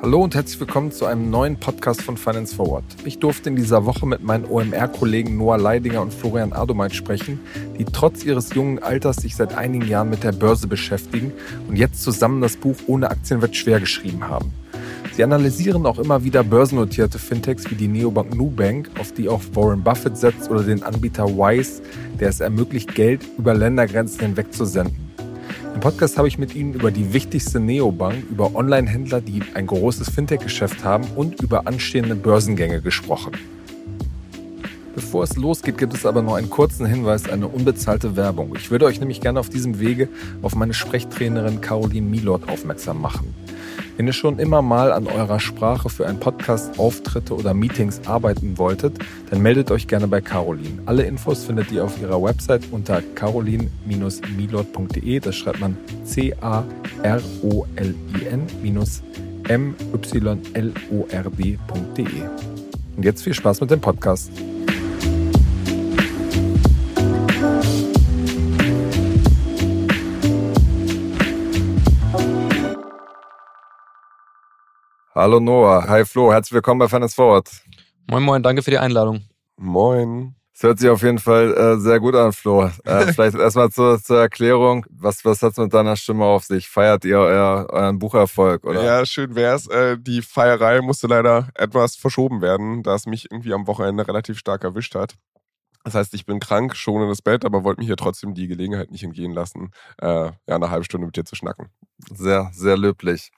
Hallo und herzlich willkommen zu einem neuen Podcast von Finance Forward. Ich durfte in dieser Woche mit meinen OMR-Kollegen Noah Leidinger und Florian Adomeit sprechen, die trotz ihres jungen Alters sich seit einigen Jahren mit der Börse beschäftigen und jetzt zusammen das Buch Ohne Aktien wird schwer geschrieben haben. Sie analysieren auch immer wieder börsennotierte Fintechs wie die Neobank Nubank, auf die auch Warren Buffett setzt, oder den Anbieter Wise, der es ermöglicht, Geld über Ländergrenzen hinweg zu senden. Im Podcast habe ich mit Ihnen über die wichtigste Neobank, über Online-Händler, die ein großes Fintech-Geschäft haben und über anstehende Börsengänge gesprochen. Bevor es losgeht, gibt es aber noch einen kurzen Hinweis, eine unbezahlte Werbung. Ich würde euch nämlich gerne auf diesem Wege auf meine Sprechtrainerin Caroline Milord aufmerksam machen. Wenn ihr schon immer mal an eurer Sprache für einen Podcast, Auftritte oder Meetings arbeiten wolltet, dann meldet euch gerne bei Caroline. Alle Infos findet ihr auf ihrer Website unter caroline-milord.de. Das schreibt man C-A-R-O-L-I-N-M-Y-L-O-R-D.de. Und jetzt viel Spaß mit dem Podcast. Hallo Noah, hi Flo, herzlich willkommen bei Finance Forward. Moin Moin, danke für die Einladung. Moin. Es hört sich auf jeden Fall äh, sehr gut an, Flo. Äh, vielleicht erstmal zur, zur Erklärung. Was, was hat es mit deiner Stimme auf sich? Feiert ihr euer, euren Bucherfolg? Oder? Ja, schön wär's. Äh, die Feierei musste leider etwas verschoben werden, da es mich irgendwie am Wochenende relativ stark erwischt hat. Das heißt, ich bin krank, schon in das Bett, aber wollte mir hier trotzdem die Gelegenheit nicht entgehen lassen, äh, ja, eine halbe Stunde mit dir zu schnacken. Sehr, sehr löblich.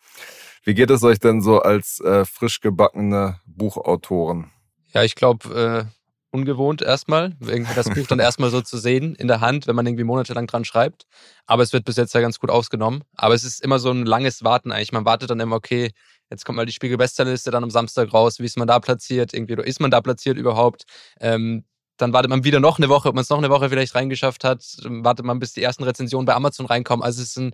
Wie geht es euch denn so als äh, frisch gebackene Buchautoren? Ja, ich glaube, äh, ungewohnt erstmal, irgendwie das Buch dann erstmal so zu sehen in der Hand, wenn man irgendwie monatelang dran schreibt. Aber es wird bis jetzt ja ganz gut ausgenommen. Aber es ist immer so ein langes Warten eigentlich. Man wartet dann immer, okay, jetzt kommt mal die Spiegel-Bestsellerliste dann am Samstag raus, wie ist man da platziert, irgendwie, oder ist man da platziert überhaupt? Ähm, dann wartet man wieder noch eine Woche, ob man es noch eine Woche vielleicht reingeschafft hat, wartet man, bis die ersten Rezensionen bei Amazon reinkommen. Also es ist ein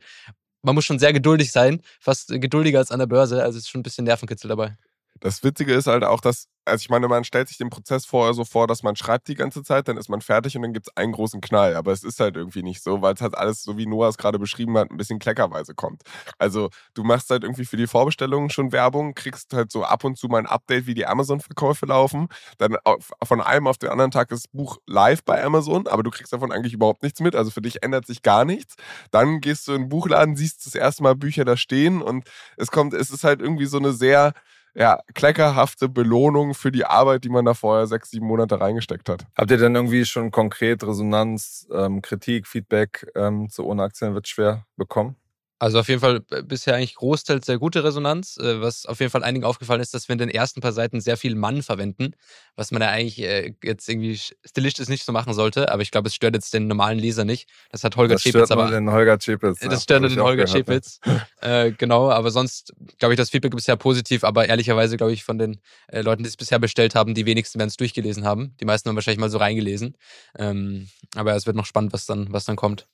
man muss schon sehr geduldig sein, fast geduldiger als an der Börse. Also es ist schon ein bisschen Nervenkitzel dabei. Das Witzige ist halt auch, dass, also ich meine, man stellt sich den Prozess vorher so vor, dass man schreibt die ganze Zeit, dann ist man fertig und dann gibt es einen großen Knall. Aber es ist halt irgendwie nicht so, weil es halt alles, so wie Noah es gerade beschrieben hat, ein bisschen kleckerweise kommt. Also du machst halt irgendwie für die Vorbestellungen schon Werbung, kriegst halt so ab und zu mal ein Update, wie die Amazon-Verkäufe laufen. Dann von einem auf den anderen Tag ist das Buch live bei Amazon, aber du kriegst davon eigentlich überhaupt nichts mit. Also für dich ändert sich gar nichts. Dann gehst du in den Buchladen, siehst das erste Mal Bücher da stehen und es kommt, es ist halt irgendwie so eine sehr ja, kleckerhafte Belohnung für die Arbeit, die man da vorher sechs, sieben Monate reingesteckt hat. Habt ihr denn irgendwie schon konkret Resonanz, ähm, Kritik, Feedback ähm, zu Ohne Aktien wird schwer bekommen? Also auf jeden Fall äh, bisher eigentlich großteils sehr gute Resonanz. Äh, was auf jeden Fall einigen aufgefallen ist, dass wir in den ersten paar Seiten sehr viel Mann verwenden, was man ja eigentlich äh, jetzt irgendwie stilistisch nicht so machen sollte. Aber ich glaube, es stört jetzt den normalen Leser nicht. Das hat Holger das Chepitz aber. Den Holger Chepitz, das stört nur den Holger Chepitz. äh, genau, aber sonst glaube ich, das Feedback ist bisher positiv. Aber ehrlicherweise glaube ich, von den äh, Leuten, die es bisher bestellt haben, die wenigsten werden es durchgelesen haben. Die meisten haben wahrscheinlich mal so reingelesen. Ähm, aber es wird noch spannend, was dann, was dann kommt.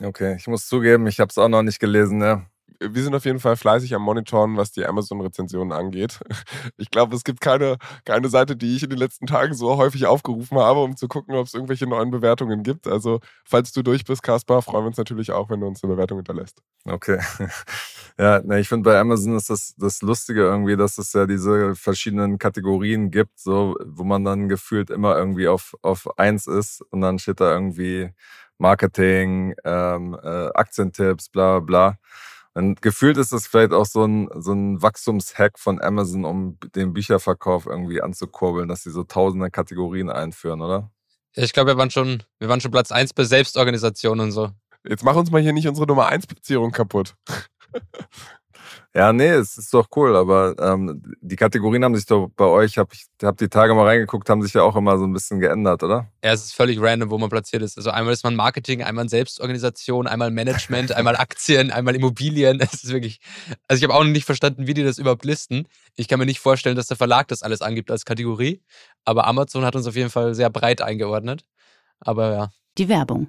Okay, ich muss zugeben, ich habe es auch noch nicht gelesen. Ne? wir sind auf jeden Fall fleißig am Monitoren, was die Amazon-Rezensionen angeht. Ich glaube, es gibt keine, keine Seite, die ich in den letzten Tagen so häufig aufgerufen habe, um zu gucken, ob es irgendwelche neuen Bewertungen gibt. Also, falls du durch bist, Kaspar, freuen wir uns natürlich auch, wenn du uns eine Bewertung hinterlässt. Okay. Ja, ne, ich finde bei Amazon ist das, das Lustige irgendwie, dass es ja diese verschiedenen Kategorien gibt, so, wo man dann gefühlt immer irgendwie auf, auf eins ist und dann steht da irgendwie Marketing, ähm, äh, Aktientipps, bla bla. Und gefühlt ist das vielleicht auch so ein, so ein Wachstumshack von Amazon, um den Bücherverkauf irgendwie anzukurbeln, dass sie so tausende Kategorien einführen, oder? Ja, ich glaube, wir waren schon, wir waren schon Platz 1 bei Selbstorganisation und so. Jetzt mach uns mal hier nicht unsere Nummer 1 Platzierung kaputt. Ja, nee, es ist doch cool, aber ähm, die Kategorien haben sich doch bei euch, hab ich hab die Tage mal reingeguckt, haben sich ja auch immer so ein bisschen geändert, oder? Ja, es ist völlig random, wo man platziert ist. Also einmal ist man Marketing, einmal Selbstorganisation, einmal Management, einmal Aktien, einmal Immobilien. Es ist wirklich, also ich habe auch noch nicht verstanden, wie die das überhaupt listen. Ich kann mir nicht vorstellen, dass der Verlag das alles angibt als Kategorie, aber Amazon hat uns auf jeden Fall sehr breit eingeordnet. Aber ja. Die Werbung.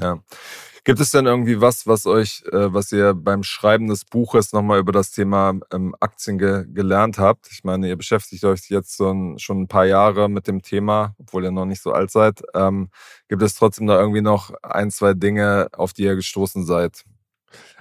Ja. Gibt es denn irgendwie was, was euch, äh, was ihr beim Schreiben des Buches nochmal über das Thema ähm, Aktien ge gelernt habt? Ich meine, ihr beschäftigt euch jetzt so ein, schon ein paar Jahre mit dem Thema, obwohl ihr noch nicht so alt seid. Ähm, gibt es trotzdem da irgendwie noch ein, zwei Dinge, auf die ihr gestoßen seid?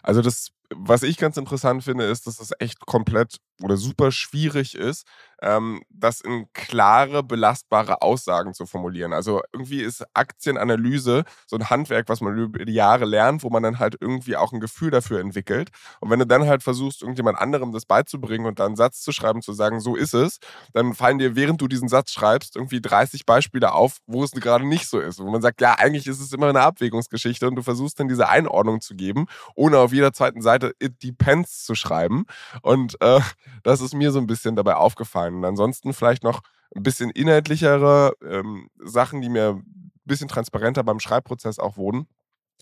Also das was ich ganz interessant finde, ist, dass es echt komplett oder super schwierig ist, ähm, das in klare, belastbare Aussagen zu formulieren. Also irgendwie ist Aktienanalyse so ein Handwerk, was man über die Jahre lernt, wo man dann halt irgendwie auch ein Gefühl dafür entwickelt. Und wenn du dann halt versuchst, irgendjemand anderem das beizubringen und dann einen Satz zu schreiben, zu sagen, so ist es, dann fallen dir, während du diesen Satz schreibst, irgendwie 30 Beispiele auf, wo es gerade nicht so ist. Wo man sagt, ja, eigentlich ist es immer eine Abwägungsgeschichte und du versuchst dann diese Einordnung zu geben, ohne auf jeder zweiten Seite It Depends zu schreiben. Und äh, das ist mir so ein bisschen dabei aufgefallen. Und ansonsten vielleicht noch ein bisschen inhaltlichere ähm, Sachen, die mir ein bisschen transparenter beim Schreibprozess auch wurden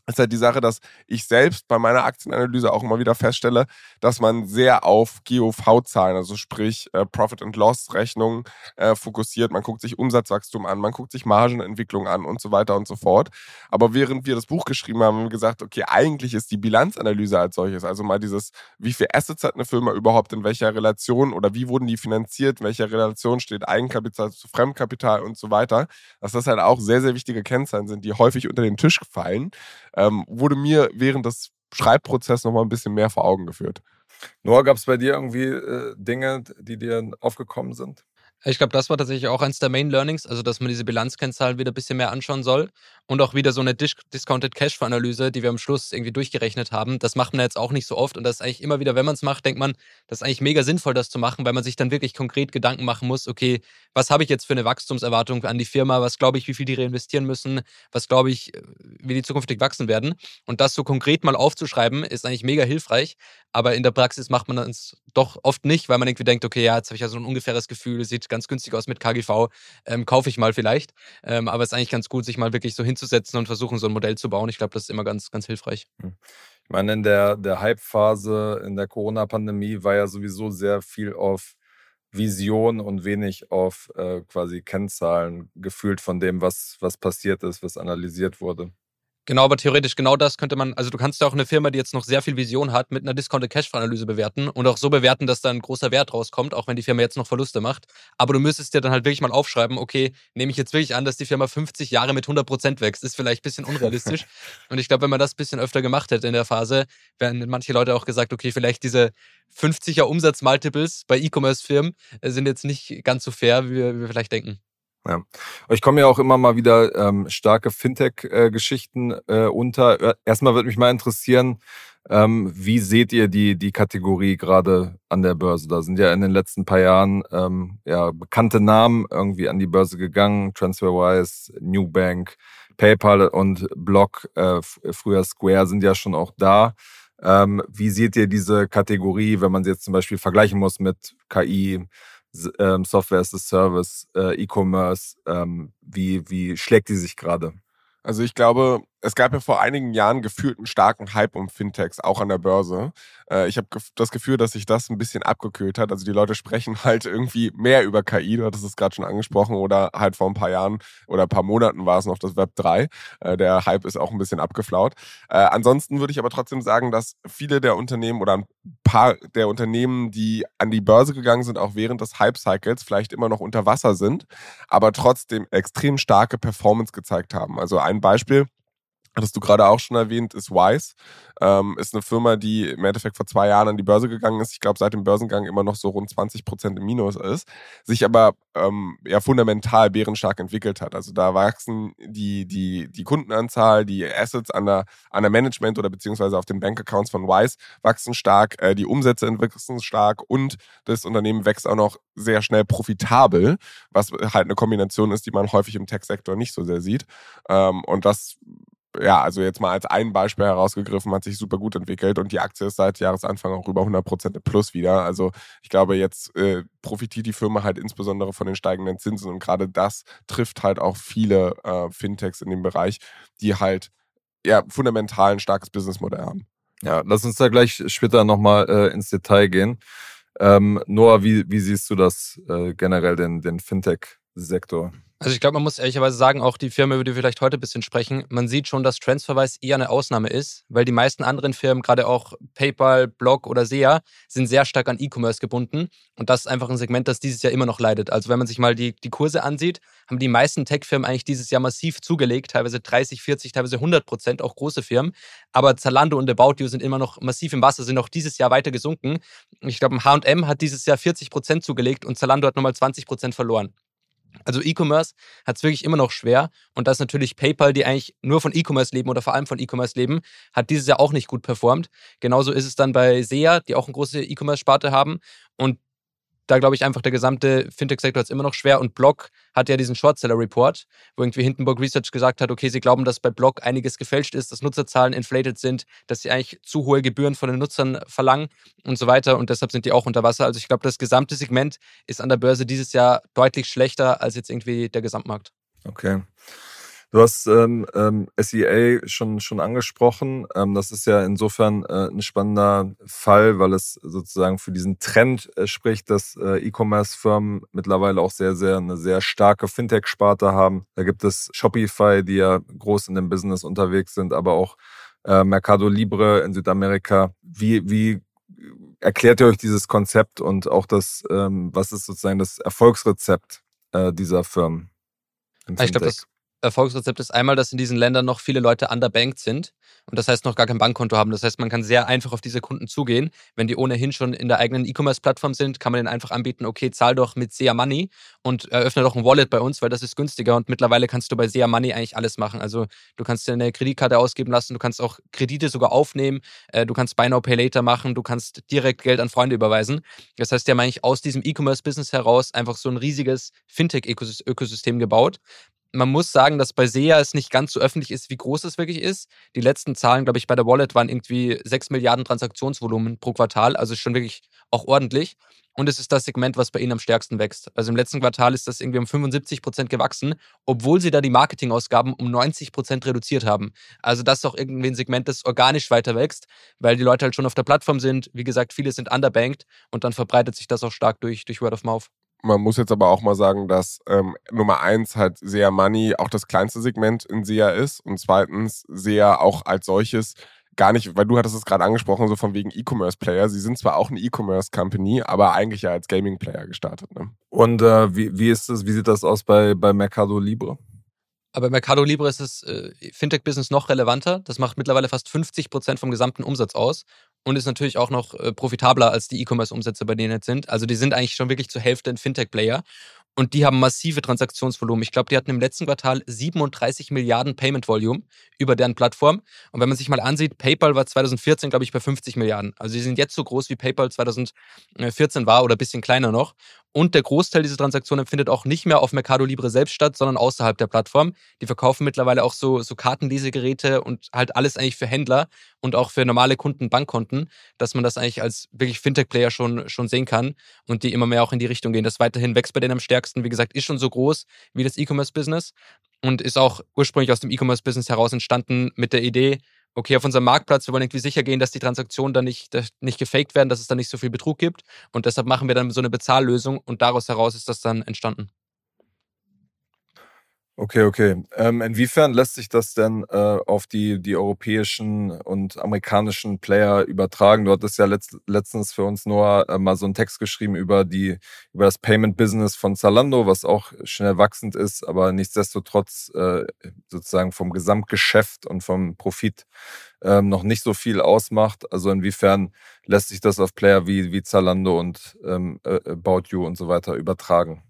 ist halt die Sache, dass ich selbst bei meiner Aktienanalyse auch immer wieder feststelle, dass man sehr auf GOV-Zahlen, also sprich äh, Profit and Loss Rechnungen äh, fokussiert. Man guckt sich Umsatzwachstum an, man guckt sich Margenentwicklung an und so weiter und so fort. Aber während wir das Buch geschrieben haben, haben wir gesagt, okay, eigentlich ist die Bilanzanalyse als solches, also mal dieses, wie viel Assets hat eine Firma überhaupt in welcher Relation oder wie wurden die finanziert, in welcher Relation steht Eigenkapital zu Fremdkapital und so weiter, dass das halt auch sehr, sehr wichtige Kennzahlen sind, die häufig unter den Tisch fallen ähm, wurde mir während des Schreibprozesses nochmal ein bisschen mehr vor Augen geführt. Noah, gab es bei dir irgendwie äh, Dinge, die dir aufgekommen sind? Ich glaube, das war tatsächlich auch eins der Main Learnings, also dass man diese Bilanzkennzahlen wieder ein bisschen mehr anschauen soll und auch wieder so eine Dis Discounted Cash Analyse, die wir am Schluss irgendwie durchgerechnet haben. Das macht man jetzt auch nicht so oft und das ist eigentlich immer wieder, wenn man es macht, denkt man, das ist eigentlich mega sinnvoll, das zu machen, weil man sich dann wirklich konkret Gedanken machen muss, okay, was habe ich jetzt für eine Wachstumserwartung an die Firma, was glaube ich, wie viel die reinvestieren müssen, was glaube ich, wie die zukünftig wachsen werden? Und das so konkret mal aufzuschreiben, ist eigentlich mega hilfreich, aber in der Praxis macht man es doch oft nicht, weil man irgendwie denkt, okay, ja, jetzt habe ich ja so ein ungefähres Gefühl, sieht ganz günstig aus mit KGV, ähm, kaufe ich mal vielleicht. Ähm, aber es ist eigentlich ganz gut, sich mal wirklich so hinzusetzen und versuchen, so ein Modell zu bauen. Ich glaube, das ist immer ganz, ganz hilfreich. Hm. Ich meine, in der, der Hype-Phase in der Corona-Pandemie war ja sowieso sehr viel auf Vision und wenig auf äh, quasi Kennzahlen gefühlt von dem, was, was passiert ist, was analysiert wurde. Genau, aber theoretisch genau das könnte man, also du kannst ja auch eine Firma, die jetzt noch sehr viel Vision hat, mit einer Discounted Cash Analyse bewerten und auch so bewerten, dass da ein großer Wert rauskommt, auch wenn die Firma jetzt noch Verluste macht. Aber du müsstest dir dann halt wirklich mal aufschreiben, okay, nehme ich jetzt wirklich an, dass die Firma 50 Jahre mit 100 Prozent wächst. Ist vielleicht ein bisschen unrealistisch. und ich glaube, wenn man das ein bisschen öfter gemacht hätte in der Phase, wären manche Leute auch gesagt, okay, vielleicht diese 50er Umsatzmultiples bei E-Commerce-Firmen äh, sind jetzt nicht ganz so fair, wie wir, wie wir vielleicht denken. Ja. Ich komme ja auch immer mal wieder ähm, starke Fintech-Geschichten äh, unter. Erstmal würde mich mal interessieren, ähm, wie seht ihr die, die Kategorie gerade an der Börse? Da sind ja in den letzten paar Jahren ähm, ja, bekannte Namen irgendwie an die Börse gegangen. TransferWise, Newbank, PayPal und Block, äh, früher Square sind ja schon auch da. Ähm, wie seht ihr diese Kategorie, wenn man sie jetzt zum Beispiel vergleichen muss mit KI, ähm, Software as a Service, äh, E-Commerce, ähm, wie, wie schlägt die sich gerade? Also ich glaube, es gab ja vor einigen Jahren gefühlt einen starken Hype um Fintechs, auch an der Börse. Äh, ich habe das Gefühl, dass sich das ein bisschen abgekühlt hat. Also die Leute sprechen halt irgendwie mehr über KI, du hattest es gerade schon angesprochen, oder halt vor ein paar Jahren oder ein paar Monaten war es noch das Web 3. Äh, der Hype ist auch ein bisschen abgeflaut. Äh, ansonsten würde ich aber trotzdem sagen, dass viele der Unternehmen oder ein paar der Unternehmen, die an die Börse gegangen sind, auch während des Hype-Cycles vielleicht immer noch unter Wasser sind, aber trotzdem extrem starke Performance gezeigt haben. Also ein Beispiel, hattest du gerade auch schon erwähnt, ist Wise. Ähm, ist eine Firma, die im Endeffekt vor zwei Jahren an die Börse gegangen ist. Ich glaube, seit dem Börsengang immer noch so rund 20 Prozent im Minus ist. Sich aber ähm, ja fundamental bärenstark entwickelt hat. Also da wachsen die, die, die Kundenanzahl, die Assets an der, an der Management oder beziehungsweise auf den Bankaccounts von Wise wachsen stark, äh, die Umsätze wachsen stark und das Unternehmen wächst auch noch sehr schnell profitabel, was halt eine Kombination ist, die man häufig im Tech-Sektor nicht so sehr sieht. Ähm, und das ja, also jetzt mal als ein Beispiel herausgegriffen, hat sich super gut entwickelt und die Aktie ist seit Jahresanfang auch über 100 Prozent plus wieder. Also ich glaube, jetzt äh, profitiert die Firma halt insbesondere von den steigenden Zinsen und gerade das trifft halt auch viele äh, Fintechs in dem Bereich, die halt ja fundamental ein starkes Businessmodell haben. Ja, lass uns da gleich später nochmal äh, ins Detail gehen. Ähm, Noah, wie, wie siehst du das äh, generell, den, den Fintech-Sektor? Also ich glaube, man muss ehrlicherweise sagen, auch die Firma, über die wir vielleicht heute ein bisschen sprechen, man sieht schon, dass Transferwise eher eine Ausnahme ist, weil die meisten anderen Firmen, gerade auch PayPal, Block oder SEA, sind sehr stark an E-Commerce gebunden. Und das ist einfach ein Segment, das dieses Jahr immer noch leidet. Also wenn man sich mal die, die Kurse ansieht, haben die meisten Tech-Firmen eigentlich dieses Jahr massiv zugelegt, teilweise 30, 40, teilweise 100 Prozent, auch große Firmen. Aber Zalando und About You sind immer noch massiv im Wasser, sind auch dieses Jahr weiter gesunken. Ich glaube, H&M hat dieses Jahr 40 Prozent zugelegt und Zalando hat nochmal 20 Prozent verloren. Also E-Commerce hat es wirklich immer noch schwer. Und das natürlich PayPal, die eigentlich nur von E-Commerce leben oder vor allem von E-Commerce leben, hat dieses Jahr auch nicht gut performt. Genauso ist es dann bei SEA, die auch eine große E-Commerce-Sparte haben. Und da glaube ich einfach, der gesamte Fintech-Sektor ist immer noch schwer und Block hat ja diesen Shortseller-Report, wo irgendwie Hindenburg Research gesagt hat, okay, sie glauben, dass bei Block einiges gefälscht ist, dass Nutzerzahlen inflated sind, dass sie eigentlich zu hohe Gebühren von den Nutzern verlangen und so weiter und deshalb sind die auch unter Wasser. Also ich glaube, das gesamte Segment ist an der Börse dieses Jahr deutlich schlechter als jetzt irgendwie der Gesamtmarkt. Okay. Du hast ähm, ähm, SEA schon, schon angesprochen. Ähm, das ist ja insofern äh, ein spannender Fall, weil es sozusagen für diesen Trend äh, spricht, dass äh, E-Commerce-Firmen mittlerweile auch sehr, sehr eine sehr starke Fintech-Sparte haben. Da gibt es Shopify, die ja groß in dem Business unterwegs sind, aber auch äh, Mercado Libre in Südamerika. Wie, wie erklärt ihr euch dieses Konzept und auch das, ähm, was ist sozusagen das Erfolgsrezept äh, dieser Firmen? Ich glaube, das Erfolgsrezept ist einmal, dass in diesen Ländern noch viele Leute underbanked sind und das heißt noch gar kein Bankkonto haben. Das heißt, man kann sehr einfach auf diese Kunden zugehen. Wenn die ohnehin schon in der eigenen E-Commerce-Plattform sind, kann man denen einfach anbieten, okay, zahl doch mit SEA Money und eröffne doch ein Wallet bei uns, weil das ist günstiger und mittlerweile kannst du bei SEA Money eigentlich alles machen. Also du kannst dir eine Kreditkarte ausgeben lassen, du kannst auch Kredite sogar aufnehmen, äh, du kannst Buy Now Pay Later machen, du kannst direkt Geld an Freunde überweisen. Das heißt, die haben eigentlich aus diesem E-Commerce-Business heraus einfach so ein riesiges Fintech-Ökosystem gebaut man muss sagen, dass bei SEA es nicht ganz so öffentlich ist, wie groß es wirklich ist. Die letzten Zahlen, glaube ich, bei der Wallet waren irgendwie 6 Milliarden Transaktionsvolumen pro Quartal, also schon wirklich auch ordentlich. Und es ist das Segment, was bei ihnen am stärksten wächst. Also im letzten Quartal ist das irgendwie um 75 Prozent gewachsen, obwohl sie da die Marketingausgaben um 90 Prozent reduziert haben. Also das ist auch irgendwie ein Segment, das organisch weiter wächst, weil die Leute halt schon auf der Plattform sind. Wie gesagt, viele sind underbanked und dann verbreitet sich das auch stark durch, durch Word of Mouth. Man muss jetzt aber auch mal sagen, dass ähm, Nummer eins halt SEA Money auch das kleinste Segment in SEA ist und zweitens SEA auch als solches gar nicht, weil du hattest es gerade angesprochen, so von wegen E-Commerce-Player. Sie sind zwar auch eine E-Commerce-Company, aber eigentlich ja als Gaming-Player gestartet. Ne? Und äh, wie, wie ist das, wie sieht das aus bei, bei Mercado Libre? Aber Mercado Libre ist das äh, Fintech-Business noch relevanter. Das macht mittlerweile fast 50 Prozent vom gesamten Umsatz aus und ist natürlich auch noch äh, profitabler als die E-Commerce-Umsätze, bei denen jetzt sind. Also die sind eigentlich schon wirklich zur Hälfte ein Fintech-Player. Und die haben massive Transaktionsvolumen. Ich glaube, die hatten im letzten Quartal 37 Milliarden Payment Volume über deren Plattform. Und wenn man sich mal ansieht, PayPal war 2014, glaube ich, bei 50 Milliarden. Also sie sind jetzt so groß, wie PayPal 2014 war oder ein bisschen kleiner noch. Und der Großteil dieser Transaktionen findet auch nicht mehr auf Mercado Libre selbst statt, sondern außerhalb der Plattform. Die verkaufen mittlerweile auch so, so Kartenlesegeräte und halt alles eigentlich für Händler und auch für normale Kunden Bankkonten, dass man das eigentlich als wirklich Fintech-Player schon, schon sehen kann und die immer mehr auch in die Richtung gehen. Das weiterhin wächst bei denen am stärksten. Wie gesagt, ist schon so groß wie das E-Commerce-Business und ist auch ursprünglich aus dem E-Commerce-Business heraus entstanden mit der Idee, okay, auf unserem Marktplatz, wir wollen irgendwie sicher gehen, dass die Transaktionen dann nicht, nicht gefaked werden, dass es dann nicht so viel Betrug gibt. Und deshalb machen wir dann so eine Bezahllösung und daraus heraus ist das dann entstanden. Okay, okay. Ähm, inwiefern lässt sich das denn äh, auf die, die europäischen und amerikanischen Player übertragen? Du hattest ja letzt, letztens für uns nur äh, mal so einen Text geschrieben über die, über das Payment Business von Zalando, was auch schnell wachsend ist, aber nichtsdestotrotz äh, sozusagen vom Gesamtgeschäft und vom Profit ähm, noch nicht so viel ausmacht. Also inwiefern lässt sich das auf Player wie, wie Zalando und ähm, äh, About You und so weiter übertragen?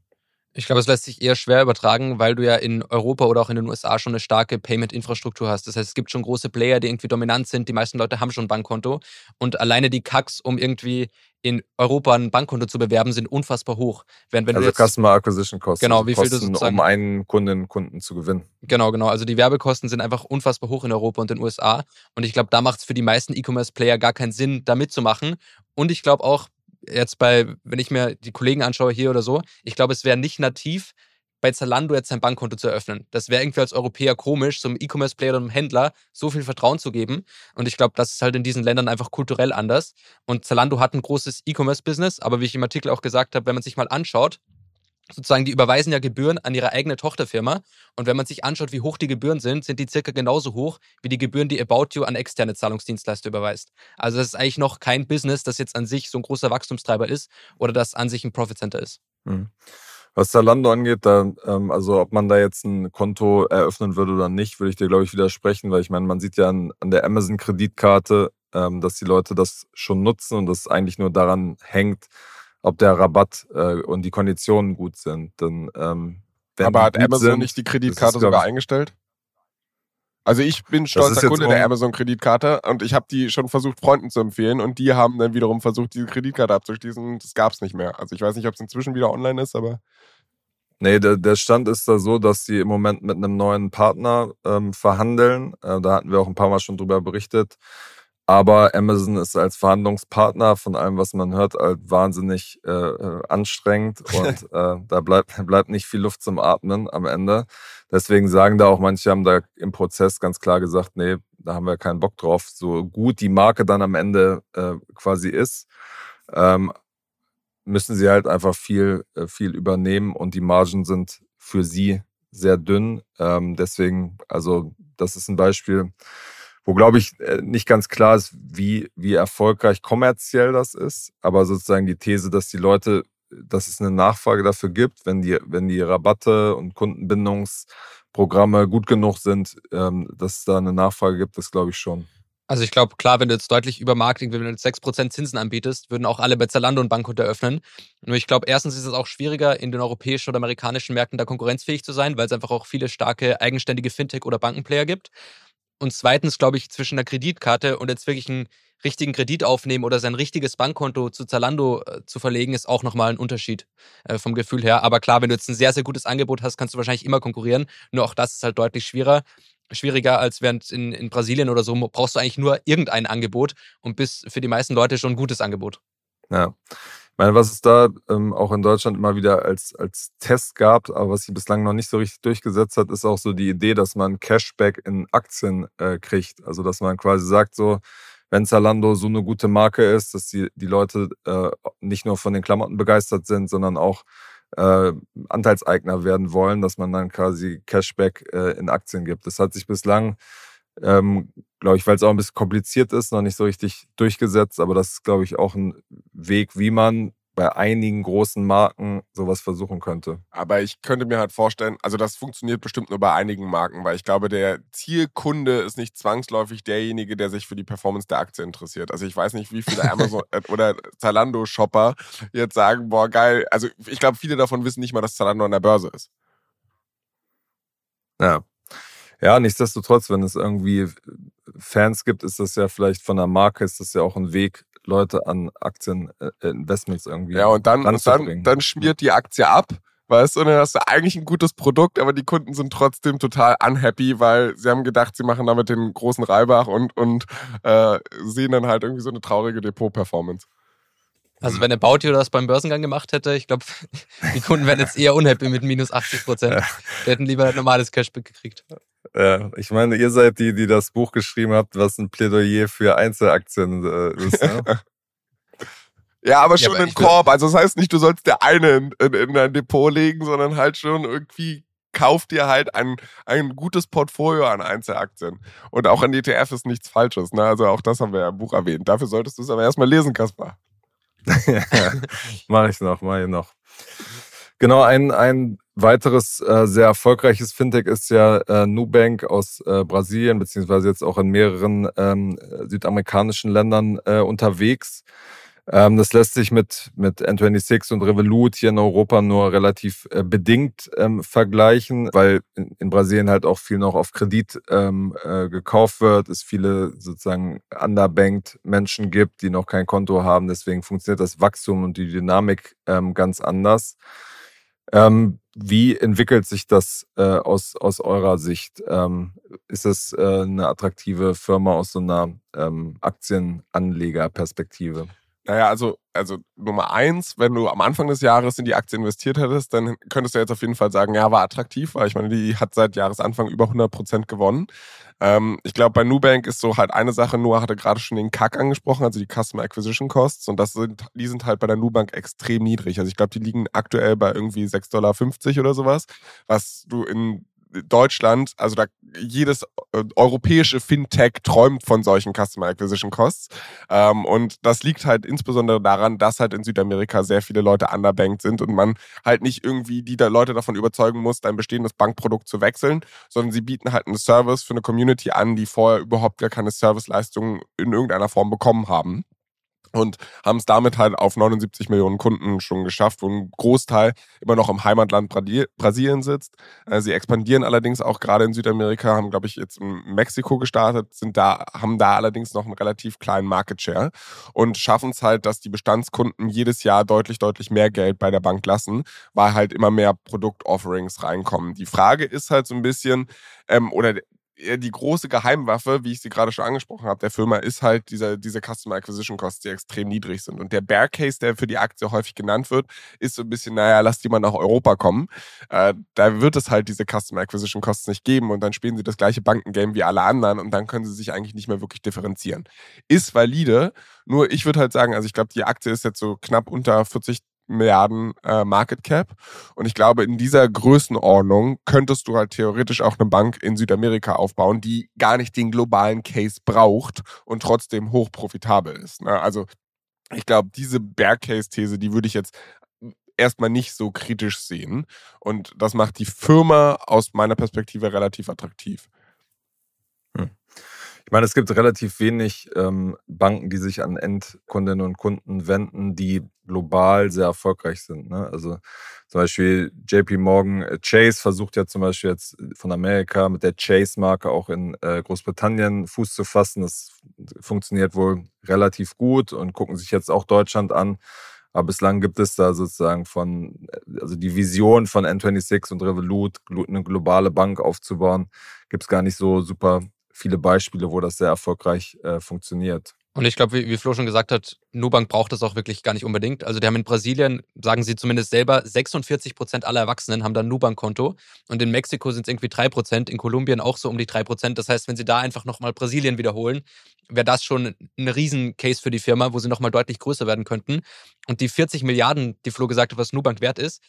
Ich glaube, es lässt sich eher schwer übertragen, weil du ja in Europa oder auch in den USA schon eine starke Payment-Infrastruktur hast. Das heißt, es gibt schon große Player, die irgendwie dominant sind. Die meisten Leute haben schon ein Bankkonto. Und alleine die Kacks, um irgendwie in Europa ein Bankkonto zu bewerben, sind unfassbar hoch. Während, wenn also jetzt, Customer Acquisition Costs. Genau, also wie viel du sozusagen, um einen Kunden, Kunden zu gewinnen. Genau, genau. Also die Werbekosten sind einfach unfassbar hoch in Europa und den USA. Und ich glaube, da macht es für die meisten E-Commerce-Player gar keinen Sinn, da mitzumachen. Und ich glaube auch, jetzt bei, wenn ich mir die Kollegen anschaue hier oder so, ich glaube, es wäre nicht nativ, bei Zalando jetzt sein Bankkonto zu eröffnen. Das wäre irgendwie als Europäer komisch, so einem E-Commerce-Player oder einem Händler so viel Vertrauen zu geben. Und ich glaube, das ist halt in diesen Ländern einfach kulturell anders. Und Zalando hat ein großes E-Commerce-Business, aber wie ich im Artikel auch gesagt habe, wenn man sich mal anschaut, sozusagen, die überweisen ja Gebühren an ihre eigene Tochterfirma. Und wenn man sich anschaut, wie hoch die Gebühren sind, sind die circa genauso hoch wie die Gebühren, die About You an externe Zahlungsdienstleister überweist. Also das ist eigentlich noch kein Business, das jetzt an sich so ein großer Wachstumstreiber ist oder das an sich ein Profit Center ist. Mhm. Was Zalando angeht, da, ähm, also ob man da jetzt ein Konto eröffnen würde oder nicht, würde ich dir, glaube ich, widersprechen, weil ich meine, man sieht ja an, an der Amazon-Kreditkarte, ähm, dass die Leute das schon nutzen und das eigentlich nur daran hängt, ob der Rabatt äh, und die Konditionen gut sind. Dann, ähm, Aber hat Amazon sind, nicht die Kreditkarte ist, sogar ich, eingestellt? Also ich bin stolzer Kunde der Amazon-Kreditkarte und ich habe die schon versucht, Freunden zu empfehlen und die haben dann wiederum versucht, diese Kreditkarte abzuschließen. Das gab es nicht mehr. Also ich weiß nicht, ob es inzwischen wieder online ist, aber. Nee, der, der Stand ist da so, dass sie im Moment mit einem neuen Partner ähm, verhandeln. Äh, da hatten wir auch ein paar Mal schon drüber berichtet. Aber Amazon ist als Verhandlungspartner von allem, was man hört, halt wahnsinnig äh, äh anstrengend und äh, da bleibt, bleibt nicht viel Luft zum Atmen am Ende. Deswegen sagen da auch manche, haben da im Prozess ganz klar gesagt, nee, da haben wir keinen Bock drauf. So gut die Marke dann am Ende äh, quasi ist, ähm, müssen sie halt einfach viel, äh, viel übernehmen und die Margen sind für sie sehr dünn. Ähm, deswegen, also das ist ein Beispiel wo, glaube ich, äh, nicht ganz klar ist, wie, wie erfolgreich kommerziell das ist. Aber sozusagen die These, dass die Leute, dass es eine Nachfrage dafür gibt, wenn die, wenn die Rabatte und Kundenbindungsprogramme gut genug sind, ähm, dass es da eine Nachfrage gibt, das glaube ich schon. Also ich glaube, klar, wenn du jetzt deutlich über Marketing, wenn du jetzt 6% Zinsen anbietest, würden auch alle bei Zalando ein Bankkonto eröffnen. Nur ich glaube, erstens ist es auch schwieriger, in den europäischen oder amerikanischen Märkten da konkurrenzfähig zu sein, weil es einfach auch viele starke eigenständige Fintech- oder Bankenplayer gibt. Und zweitens, glaube ich, zwischen einer Kreditkarte und jetzt wirklich einen richtigen Kredit aufnehmen oder sein richtiges Bankkonto zu Zalando äh, zu verlegen, ist auch nochmal ein Unterschied äh, vom Gefühl her. Aber klar, wenn du jetzt ein sehr, sehr gutes Angebot hast, kannst du wahrscheinlich immer konkurrieren. Nur auch das ist halt deutlich schwieriger. Schwieriger als während in, in Brasilien oder so brauchst du eigentlich nur irgendein Angebot und bist für die meisten Leute schon ein gutes Angebot. Ja. Ich meine, was es da ähm, auch in Deutschland immer wieder als, als Test gab, aber was sich bislang noch nicht so richtig durchgesetzt hat, ist auch so die Idee, dass man Cashback in Aktien äh, kriegt. Also dass man quasi sagt, so, wenn Zalando so eine gute Marke ist, dass die, die Leute äh, nicht nur von den Klamotten begeistert sind, sondern auch äh, Anteilseigner werden wollen, dass man dann quasi Cashback äh, in Aktien gibt. Das hat sich bislang ähm, glaube ich, weil es auch ein bisschen kompliziert ist, noch nicht so richtig durchgesetzt. Aber das ist, glaube ich, auch ein Weg, wie man bei einigen großen Marken sowas versuchen könnte. Aber ich könnte mir halt vorstellen, also das funktioniert bestimmt nur bei einigen Marken, weil ich glaube, der Zielkunde ist nicht zwangsläufig derjenige, der sich für die Performance der Aktie interessiert. Also ich weiß nicht, wie viele Amazon oder Zalando-Shopper jetzt sagen, boah, geil. Also ich glaube, viele davon wissen nicht mal, dass Zalando an der Börse ist. Ja, ja, nichtsdestotrotz, wenn es irgendwie Fans gibt, ist das ja vielleicht von der Marke, ist das ja auch ein Weg, Leute an Aktieninvestments äh, irgendwie. Ja, und dann, und dann, dann schmiert die Aktie ab, weißt du, und dann hast du eigentlich ein gutes Produkt, aber die Kunden sind trotzdem total unhappy, weil sie haben gedacht, sie machen damit den großen Reibach und, und äh, sehen dann halt irgendwie so eine traurige Depot-Performance. Also wenn der Bauti oder das beim Börsengang gemacht hätte, ich glaube, die Kunden wären jetzt eher unhappy mit minus 80 Prozent. Die hätten lieber ein normales Cashback gekriegt. Ja, ich meine, ihr seid die, die das Buch geschrieben habt, was ein Plädoyer für Einzelaktien äh, ist. Ne? ja, aber schon ja, aber in Korb. Also das heißt nicht, du sollst der eine in, in, in dein Depot legen, sondern halt schon irgendwie kauf dir halt ein, ein gutes Portfolio an Einzelaktien. Und auch an ETF ist nichts Falsches. Ne? Also auch das haben wir ja im Buch erwähnt. Dafür solltest du es aber erstmal lesen, Kaspar. ja, mach ich noch, mach ich noch. Genau, ein, ein weiteres äh, sehr erfolgreiches Fintech ist ja äh, Nubank aus äh, Brasilien, beziehungsweise jetzt auch in mehreren ähm, südamerikanischen Ländern äh, unterwegs. Ähm, das lässt sich mit, mit N26 und Revolut hier in Europa nur relativ äh, bedingt ähm, vergleichen, weil in, in, Brasilien halt auch viel noch auf Kredit ähm, äh, gekauft wird, es viele sozusagen underbanked Menschen gibt, die noch kein Konto haben. Deswegen funktioniert das Wachstum und die Dynamik ähm, ganz anders. Ähm, wie entwickelt sich das äh, aus, aus eurer Sicht? Ähm, ist es äh, eine attraktive Firma aus so einer ähm, Aktienanlegerperspektive? Naja, also, also Nummer eins, wenn du am Anfang des Jahres in die Aktie investiert hättest, dann könntest du jetzt auf jeden Fall sagen, ja, war attraktiv, weil ich meine, die hat seit Jahresanfang über 100 Prozent gewonnen. Ähm, ich glaube, bei Nubank ist so halt eine Sache, Noah hatte gerade schon den CAC angesprochen, also die Customer Acquisition Costs, und das sind, die sind halt bei der Nubank extrem niedrig. Also ich glaube, die liegen aktuell bei irgendwie 6,50 Dollar oder sowas, was du in Deutschland, also da jedes äh, europäische Fintech träumt von solchen Customer Acquisition Costs. Ähm, und das liegt halt insbesondere daran, dass halt in Südamerika sehr viele Leute underbanked sind und man halt nicht irgendwie die da Leute davon überzeugen muss, ein bestehendes Bankprodukt zu wechseln, sondern sie bieten halt einen Service für eine Community an, die vorher überhaupt gar keine Serviceleistungen in irgendeiner Form bekommen haben und haben es damit halt auf 79 Millionen Kunden schon geschafft, wo ein Großteil immer noch im Heimatland Brasilien sitzt. Äh, sie expandieren allerdings auch gerade in Südamerika, haben glaube ich jetzt in Mexiko gestartet, sind da haben da allerdings noch einen relativ kleinen Market Share und schaffen es halt, dass die Bestandskunden jedes Jahr deutlich deutlich mehr Geld bei der Bank lassen, weil halt immer mehr Produktofferings reinkommen. Die Frage ist halt so ein bisschen ähm, oder die große Geheimwaffe, wie ich sie gerade schon angesprochen habe, der Firma ist halt diese, diese Customer Acquisition Costs, die extrem niedrig sind. Und der Bear Case, der für die Aktie häufig genannt wird, ist so ein bisschen, naja, lass die mal nach Europa kommen. Äh, da wird es halt diese Customer Acquisition Costs nicht geben und dann spielen sie das gleiche Bankengame wie alle anderen und dann können sie sich eigentlich nicht mehr wirklich differenzieren. Ist valide, nur ich würde halt sagen, also ich glaube, die Aktie ist jetzt so knapp unter 40 Milliarden äh, Market Cap. Und ich glaube, in dieser Größenordnung könntest du halt theoretisch auch eine Bank in Südamerika aufbauen, die gar nicht den globalen Case braucht und trotzdem hoch profitabel ist. Ne? Also ich glaube, diese Bear Case These, die würde ich jetzt erstmal nicht so kritisch sehen. Und das macht die Firma aus meiner Perspektive relativ attraktiv. Hm. Ich meine, es gibt relativ wenig ähm, Banken, die sich an Endkundinnen und Kunden wenden, die global sehr erfolgreich sind. Ne? Also zum Beispiel JP Morgan äh, Chase versucht ja zum Beispiel jetzt von Amerika mit der Chase-Marke auch in äh, Großbritannien Fuß zu fassen. Das funktioniert wohl relativ gut und gucken sich jetzt auch Deutschland an. Aber bislang gibt es da sozusagen von, äh, also die Vision von N26 und Revolut, eine globale Bank aufzubauen, gibt es gar nicht so super viele Beispiele, wo das sehr erfolgreich äh, funktioniert. Und ich glaube, wie, wie Flo schon gesagt hat, Nubank braucht das auch wirklich gar nicht unbedingt. Also die haben in Brasilien, sagen sie zumindest selber, 46 Prozent aller Erwachsenen haben da ein Nubank-Konto. Und in Mexiko sind es irgendwie 3 Prozent, in Kolumbien auch so um die 3 Prozent. Das heißt, wenn sie da einfach nochmal Brasilien wiederholen, wäre das schon ein Riesen-Case für die Firma, wo sie nochmal deutlich größer werden könnten. Und die 40 Milliarden, die Flo gesagt hat, was Nubank wert ist,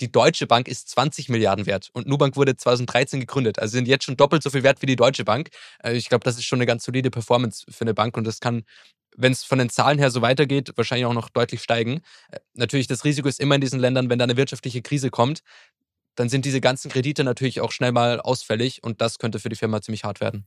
die Deutsche Bank ist 20 Milliarden wert und Nubank wurde 2013 gegründet. Also sind jetzt schon doppelt so viel wert wie die Deutsche Bank. Äh, ich glaube, das ist schon eine ganz solide Performance für eine Bank und das kann, wenn es von den Zahlen her so weitergeht, wahrscheinlich auch noch deutlich steigen. Äh, natürlich, das Risiko ist immer in diesen Ländern, wenn da eine wirtschaftliche Krise kommt, dann sind diese ganzen Kredite natürlich auch schnell mal ausfällig und das könnte für die Firma ziemlich hart werden.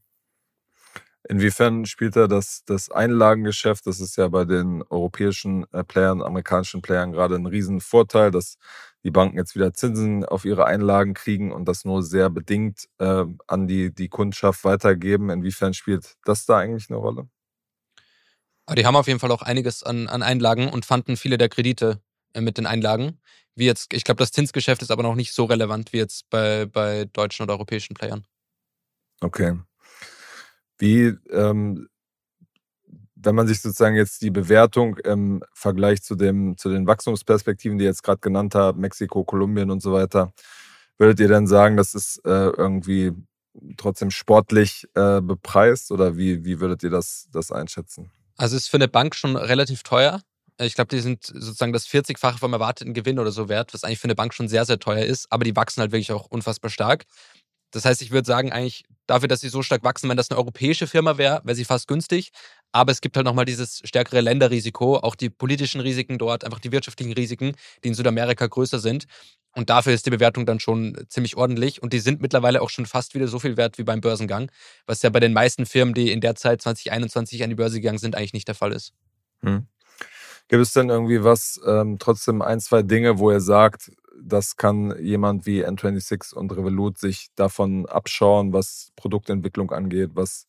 Inwiefern spielt da das, das Einlagengeschäft? Das ist ja bei den europäischen äh, Playern, amerikanischen Playern gerade ein Riesenvorteil, dass die Banken jetzt wieder Zinsen auf ihre Einlagen kriegen und das nur sehr bedingt äh, an die, die Kundschaft weitergeben. Inwiefern spielt das da eigentlich eine Rolle? Aber die haben auf jeden Fall auch einiges an, an Einlagen und fanden viele der Kredite äh, mit den Einlagen. Wie jetzt, ich glaube, das Zinsgeschäft ist aber noch nicht so relevant wie jetzt bei, bei deutschen oder europäischen Playern. Okay. Wie ähm, wenn man sich sozusagen jetzt die Bewertung im Vergleich zu, dem, zu den Wachstumsperspektiven, die ihr jetzt gerade genannt habt, Mexiko, Kolumbien und so weiter, würdet ihr dann sagen, das ist äh, irgendwie trotzdem sportlich äh, bepreist oder wie, wie würdet ihr das, das einschätzen? Also es ist für eine Bank schon relativ teuer. Ich glaube, die sind sozusagen das 40-fache vom erwarteten Gewinn oder so wert, was eigentlich für eine Bank schon sehr, sehr teuer ist. Aber die wachsen halt wirklich auch unfassbar stark. Das heißt, ich würde sagen, eigentlich dafür, dass sie so stark wachsen, wenn das eine europäische Firma wäre, wäre sie fast günstig. Aber es gibt halt nochmal dieses stärkere Länderrisiko, auch die politischen Risiken dort, einfach die wirtschaftlichen Risiken, die in Südamerika größer sind. Und dafür ist die Bewertung dann schon ziemlich ordentlich. Und die sind mittlerweile auch schon fast wieder so viel wert wie beim Börsengang, was ja bei den meisten Firmen, die in der Zeit 2021 an die Börse gegangen sind, eigentlich nicht der Fall ist. Hm. Gibt es denn irgendwie was, ähm, trotzdem ein, zwei Dinge, wo er sagt, das kann jemand wie N26 und Revolut sich davon abschauen, was Produktentwicklung angeht, was,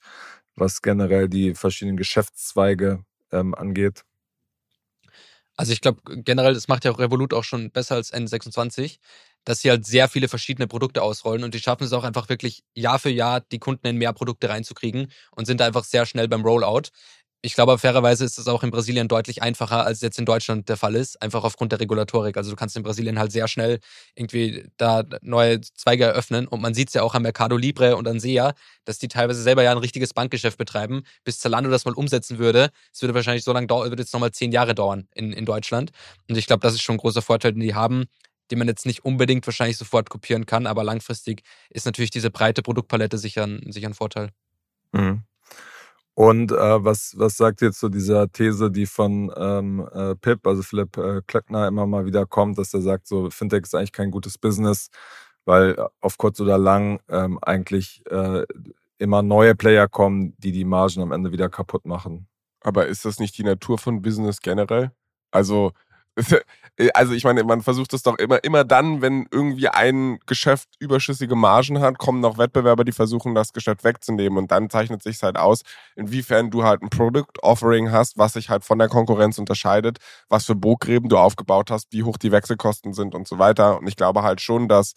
was generell die verschiedenen Geschäftszweige ähm, angeht? Also ich glaube generell, das macht ja Revolut auch schon besser als N26, dass sie halt sehr viele verschiedene Produkte ausrollen und die schaffen es auch einfach wirklich Jahr für Jahr die Kunden in mehr Produkte reinzukriegen und sind einfach sehr schnell beim Rollout ich glaube, fairerweise ist es auch in Brasilien deutlich einfacher, als jetzt in Deutschland der Fall ist, einfach aufgrund der Regulatorik. Also du kannst in Brasilien halt sehr schnell irgendwie da neue Zweige eröffnen und man sieht es ja auch am Mercado Libre und an SEA, dass die teilweise selber ja ein richtiges Bankgeschäft betreiben. Bis Zalando das mal umsetzen würde, es würde wahrscheinlich so lange dauern, würde jetzt nochmal zehn Jahre dauern in, in Deutschland. Und ich glaube, das ist schon ein großer Vorteil, den die haben, den man jetzt nicht unbedingt wahrscheinlich sofort kopieren kann, aber langfristig ist natürlich diese breite Produktpalette sicher ein, sicher ein Vorteil. Mhm. Und äh, was, was sagt ihr zu dieser These, die von ähm, äh, Pip, also Philipp äh, Klöckner, immer mal wieder kommt, dass er sagt, so Fintech ist eigentlich kein gutes Business, weil äh, auf kurz oder lang ähm, eigentlich äh, immer neue Player kommen, die die Margen am Ende wieder kaputt machen. Aber ist das nicht die Natur von Business generell? Also also ich meine, man versucht es doch immer, immer dann, wenn irgendwie ein Geschäft überschüssige Margen hat, kommen noch Wettbewerber, die versuchen, das Geschäft wegzunehmen. Und dann zeichnet sich halt aus, inwiefern du halt ein Product-Offering hast, was sich halt von der Konkurrenz unterscheidet, was für Burggräben du aufgebaut hast, wie hoch die Wechselkosten sind und so weiter. Und ich glaube halt schon, dass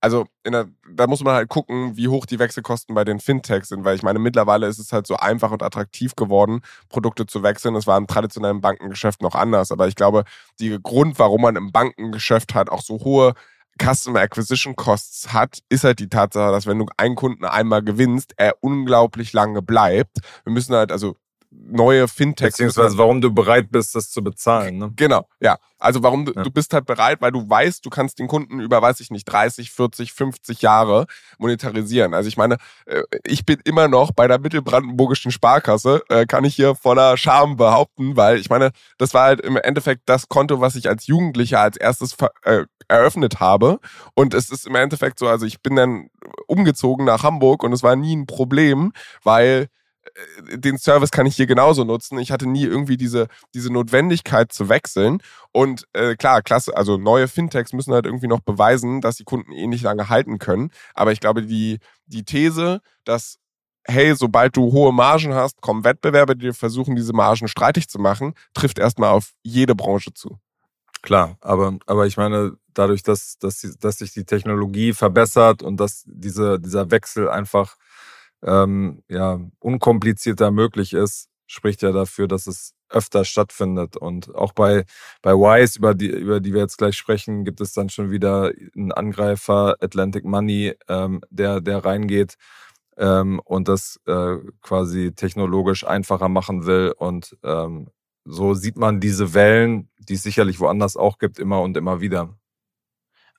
also der, da muss man halt gucken, wie hoch die Wechselkosten bei den Fintechs sind, weil ich meine, mittlerweile ist es halt so einfach und attraktiv geworden, Produkte zu wechseln. Es war im traditionellen Bankengeschäft noch anders, aber ich glaube, der Grund, warum man im Bankengeschäft halt auch so hohe Customer Acquisition Costs hat, ist halt die Tatsache, dass wenn du einen Kunden einmal gewinnst, er unglaublich lange bleibt. Wir müssen halt, also neue Fintechs. Beziehungsweise warum du bereit bist, das zu bezahlen. Ne? Genau, ja. Also warum du, ja. du bist halt bereit, weil du weißt, du kannst den Kunden über, weiß ich nicht, 30, 40, 50 Jahre monetarisieren. Also ich meine, äh, ich bin immer noch bei der mittelbrandenburgischen Sparkasse, äh, kann ich hier voller Scham behaupten, weil ich meine, das war halt im Endeffekt das Konto, was ich als Jugendlicher als erstes äh, eröffnet habe. Und es ist im Endeffekt so, also ich bin dann umgezogen nach Hamburg und es war nie ein Problem, weil den Service kann ich hier genauso nutzen. Ich hatte nie irgendwie diese, diese Notwendigkeit zu wechseln. Und äh, klar, klasse, also neue Fintechs müssen halt irgendwie noch beweisen, dass die Kunden eh nicht lange halten können. Aber ich glaube, die, die These, dass hey, sobald du hohe Margen hast, kommen Wettbewerber, die versuchen, diese Margen streitig zu machen, trifft erstmal auf jede Branche zu. Klar, aber, aber ich meine, dadurch, dass, dass, dass sich die Technologie verbessert und dass diese, dieser Wechsel einfach ähm, ja, unkomplizierter möglich ist, spricht ja dafür, dass es öfter stattfindet. Und auch bei, bei Wise, über die, über die wir jetzt gleich sprechen, gibt es dann schon wieder einen Angreifer, Atlantic Money, ähm, der, der reingeht ähm, und das äh, quasi technologisch einfacher machen will. Und ähm, so sieht man diese Wellen, die es sicherlich woanders auch gibt, immer und immer wieder.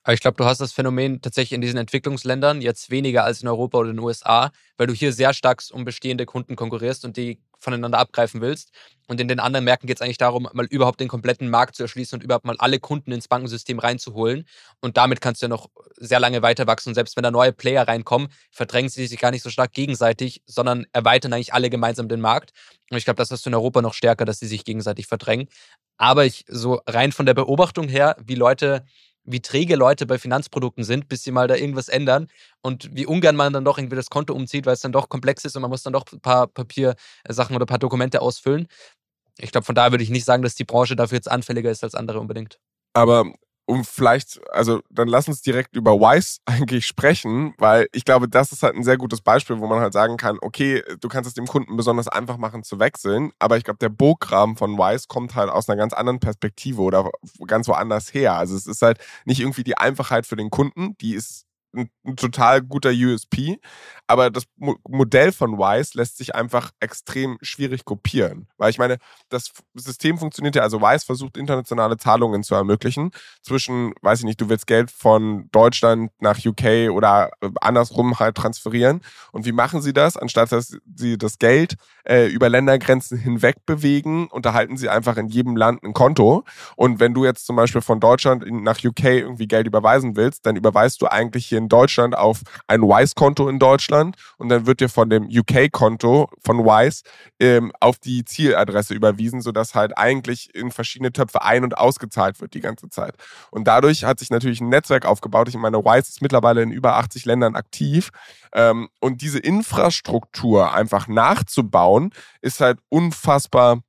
Aber ich glaube, du hast das Phänomen tatsächlich in diesen Entwicklungsländern jetzt weniger als in Europa oder in den USA, weil du hier sehr stark um bestehende Kunden konkurrierst und die voneinander abgreifen willst. Und in den anderen Märkten geht es eigentlich darum, mal überhaupt den kompletten Markt zu erschließen und überhaupt mal alle Kunden ins Bankensystem reinzuholen. Und damit kannst du ja noch sehr lange weiter wachsen. Und selbst wenn da neue Player reinkommen, verdrängen sie sich gar nicht so stark gegenseitig, sondern erweitern eigentlich alle gemeinsam den Markt. Und ich glaube, das hast du in Europa noch stärker, dass sie sich gegenseitig verdrängen. Aber ich so rein von der Beobachtung her, wie Leute wie träge Leute bei Finanzprodukten sind, bis sie mal da irgendwas ändern und wie ungern man dann doch irgendwie das Konto umzieht, weil es dann doch komplex ist und man muss dann doch ein paar Papiersachen oder ein paar Dokumente ausfüllen. Ich glaube, von daher würde ich nicht sagen, dass die Branche dafür jetzt anfälliger ist als andere unbedingt. Aber um vielleicht, also dann lass uns direkt über Wise eigentlich sprechen, weil ich glaube, das ist halt ein sehr gutes Beispiel, wo man halt sagen kann, okay, du kannst es dem Kunden besonders einfach machen zu wechseln, aber ich glaube, der Burggraben von Wise kommt halt aus einer ganz anderen Perspektive oder ganz woanders her. Also es ist halt nicht irgendwie die Einfachheit für den Kunden, die ist ein, ein total guter USP. Aber das Mo Modell von Wise lässt sich einfach extrem schwierig kopieren. Weil ich meine, das System funktioniert ja, also Wise versucht internationale Zahlungen zu ermöglichen. Zwischen, weiß ich nicht, du willst Geld von Deutschland nach UK oder andersrum halt transferieren. Und wie machen sie das? Anstatt dass sie das Geld äh, über Ländergrenzen hinweg bewegen, unterhalten sie einfach in jedem Land ein Konto. Und wenn du jetzt zum Beispiel von Deutschland nach UK irgendwie Geld überweisen willst, dann überweist du eigentlich hier in Deutschland auf ein Wise-Konto in Deutschland und dann wird dir von dem UK-Konto von Wise ähm, auf die Zieladresse überwiesen, sodass halt eigentlich in verschiedene Töpfe ein- und ausgezahlt wird die ganze Zeit. Und dadurch hat sich natürlich ein Netzwerk aufgebaut. Ich meine, Wise ist mittlerweile in über 80 Ländern aktiv. Ähm, und diese Infrastruktur einfach nachzubauen, ist halt unfassbar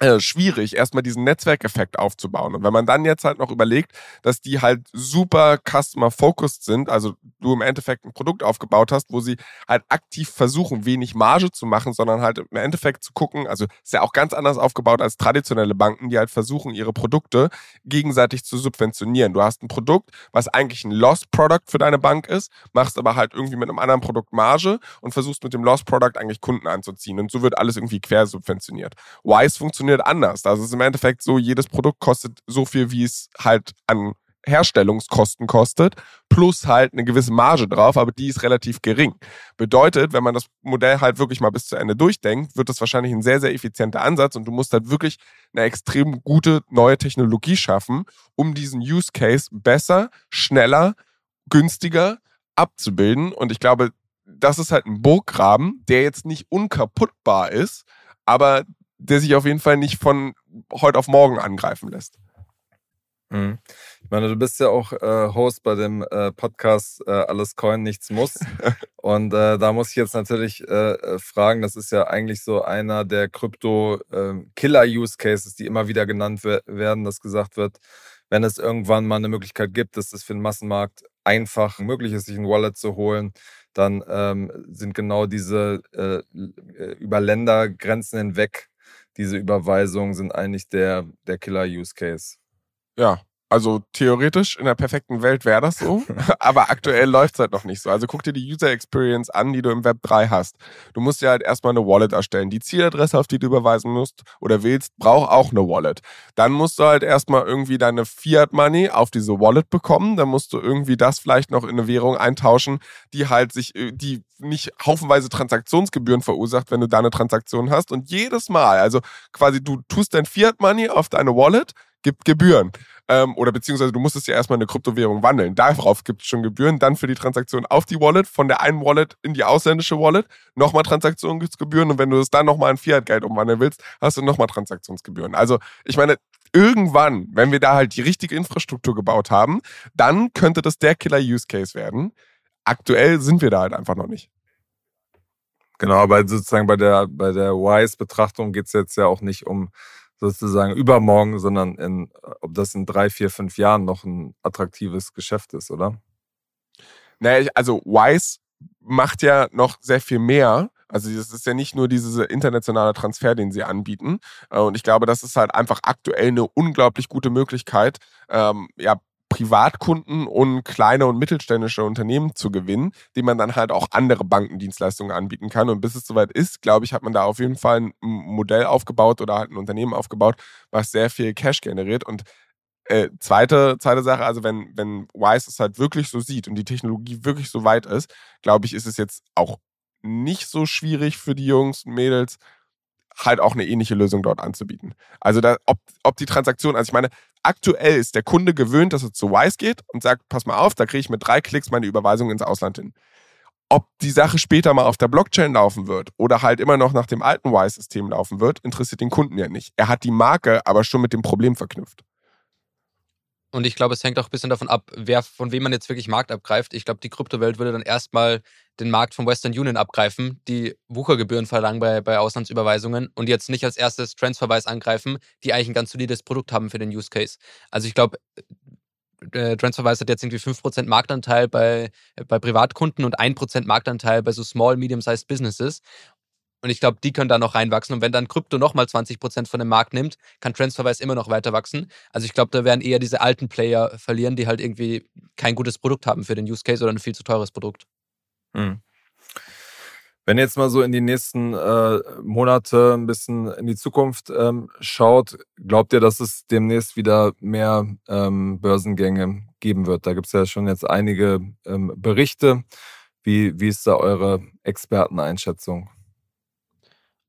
äh, schwierig, erstmal diesen Netzwerkeffekt aufzubauen. Und wenn man dann jetzt halt noch überlegt, dass die halt super customer-focused sind, also du im Endeffekt ein Produkt aufgebaut hast, wo sie halt aktiv versuchen, wenig Marge zu machen, sondern halt im Endeffekt zu gucken, also ist ja auch ganz anders aufgebaut als traditionelle Banken, die halt versuchen, ihre Produkte gegenseitig zu subventionieren. Du hast ein Produkt, was eigentlich ein Lost Product für deine Bank ist, machst aber halt irgendwie mit einem anderen Produkt Marge und versuchst mit dem Lost Product eigentlich Kunden anzuziehen. Und so wird alles irgendwie quer subventioniert. Wise funktioniert anders. Also es ist im Endeffekt so, jedes Produkt kostet so viel, wie es halt an Herstellungskosten kostet, plus halt eine gewisse Marge drauf, aber die ist relativ gering. Bedeutet, wenn man das Modell halt wirklich mal bis zu Ende durchdenkt, wird das wahrscheinlich ein sehr, sehr effizienter Ansatz und du musst halt wirklich eine extrem gute neue Technologie schaffen, um diesen Use Case besser, schneller, günstiger abzubilden. Und ich glaube, das ist halt ein Burggraben, der jetzt nicht unkaputtbar ist, aber der sich auf jeden Fall nicht von heute auf morgen angreifen lässt. Mhm. Ich meine, du bist ja auch äh, Host bei dem äh, Podcast äh, Alles Coin, nichts muss. Und äh, da muss ich jetzt natürlich äh, äh, fragen, das ist ja eigentlich so einer der Krypto-Killer-Use-Cases, die immer wieder genannt werden, dass gesagt wird, wenn es irgendwann mal eine Möglichkeit gibt, dass es für den Massenmarkt einfach möglich ist, sich ein Wallet zu holen, dann ähm, sind genau diese über Ländergrenzen hinweg diese Überweisungen sind eigentlich der, der Killer-Use-Case. Ja, also theoretisch in der perfekten Welt wäre das so, aber aktuell läuft es halt noch nicht so. Also guck dir die User Experience an, die du im Web 3 hast. Du musst ja halt erstmal eine Wallet erstellen. Die Zieladresse, auf die du überweisen musst oder willst, braucht auch eine Wallet. Dann musst du halt erstmal irgendwie deine Fiat Money auf diese Wallet bekommen. Dann musst du irgendwie das vielleicht noch in eine Währung eintauschen, die halt sich, äh, die nicht haufenweise Transaktionsgebühren verursacht, wenn du da eine Transaktion hast. Und jedes Mal, also quasi du tust dein Fiat Money auf deine Wallet, gibt Gebühren. Ähm, oder beziehungsweise du musst es ja erstmal in eine Kryptowährung wandeln. Darauf gibt es schon Gebühren. Dann für die Transaktion auf die Wallet, von der einen Wallet in die ausländische Wallet, nochmal Transaktionsgebühren. Und wenn du es dann nochmal in Fiat-Geld umwandeln willst, hast du nochmal Transaktionsgebühren. Also ich meine, irgendwann, wenn wir da halt die richtige Infrastruktur gebaut haben, dann könnte das der Killer-Use-Case werden. Aktuell sind wir da halt einfach noch nicht. Genau, aber sozusagen bei der, bei der Wise-Betrachtung geht es jetzt ja auch nicht um sozusagen übermorgen, sondern in, ob das in drei, vier, fünf Jahren noch ein attraktives Geschäft ist, oder? Naja, also Wise macht ja noch sehr viel mehr. Also es ist ja nicht nur dieser internationale Transfer, den sie anbieten. Äh, und ich glaube, das ist halt einfach aktuell eine unglaublich gute Möglichkeit, ähm, ja, Privatkunden und kleine und mittelständische Unternehmen zu gewinnen, die man dann halt auch andere Bankendienstleistungen anbieten kann. Und bis es soweit ist, glaube ich, hat man da auf jeden Fall ein Modell aufgebaut oder halt ein Unternehmen aufgebaut, was sehr viel Cash generiert. Und äh, zweite, zweite Sache, also wenn, wenn Wise es halt wirklich so sieht und die Technologie wirklich so weit ist, glaube ich, ist es jetzt auch nicht so schwierig für die Jungs und Mädels, halt auch eine ähnliche Lösung dort anzubieten. Also da, ob, ob die Transaktion, also ich meine, aktuell ist der Kunde gewöhnt, dass er zu Wise geht und sagt, pass mal auf, da kriege ich mit drei Klicks meine Überweisung ins Ausland hin. Ob die Sache später mal auf der Blockchain laufen wird oder halt immer noch nach dem alten Wise-System laufen wird, interessiert den Kunden ja nicht. Er hat die Marke aber schon mit dem Problem verknüpft. Und ich glaube, es hängt auch ein bisschen davon ab, wer von wem man jetzt wirklich Markt abgreift. Ich glaube, die Kryptowelt würde dann erstmal den Markt von Western Union abgreifen, die Wuchergebühren verlangen bei, bei Auslandsüberweisungen und jetzt nicht als erstes Transferwise angreifen, die eigentlich ein ganz solides Produkt haben für den Use Case. Also ich glaube, äh, Transferwise hat jetzt irgendwie 5% Marktanteil bei, bei Privatkunden und 1% Marktanteil bei so Small, Medium-Sized Businesses. Und ich glaube, die können da noch reinwachsen. Und wenn dann Krypto nochmal 20% von dem Markt nimmt, kann TransferWise immer noch weiter wachsen. Also ich glaube, da werden eher diese alten Player verlieren, die halt irgendwie kein gutes Produkt haben für den Use Case oder ein viel zu teures Produkt. Hm. Wenn ihr jetzt mal so in die nächsten äh, Monate ein bisschen in die Zukunft ähm, schaut, glaubt ihr, dass es demnächst wieder mehr ähm, Börsengänge geben wird? Da gibt es ja schon jetzt einige ähm, Berichte. Wie, wie ist da eure Experteneinschätzung?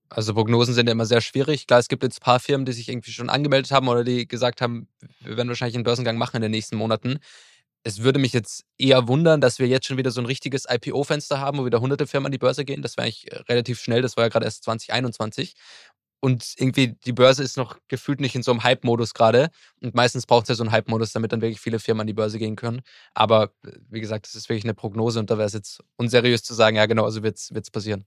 Also Prognosen sind ja immer sehr schwierig. Klar, es gibt jetzt ein paar Firmen, die sich irgendwie schon angemeldet haben oder die gesagt haben, wir werden wahrscheinlich einen Börsengang machen in den nächsten Monaten es würde mich jetzt eher wundern, dass wir jetzt schon wieder so ein richtiges IPO-Fenster haben, wo wieder hunderte Firmen an die Börse gehen. Das war eigentlich äh, relativ schnell, das war ja gerade erst 2021. Und irgendwie die Börse ist noch gefühlt nicht in so einem Hype-Modus gerade. Und meistens braucht es ja so einen Hype-Modus, damit dann wirklich viele Firmen an die Börse gehen können. Aber äh, wie gesagt, das ist wirklich eine Prognose und da wäre es jetzt unseriös zu sagen, ja genau, also wird es passieren.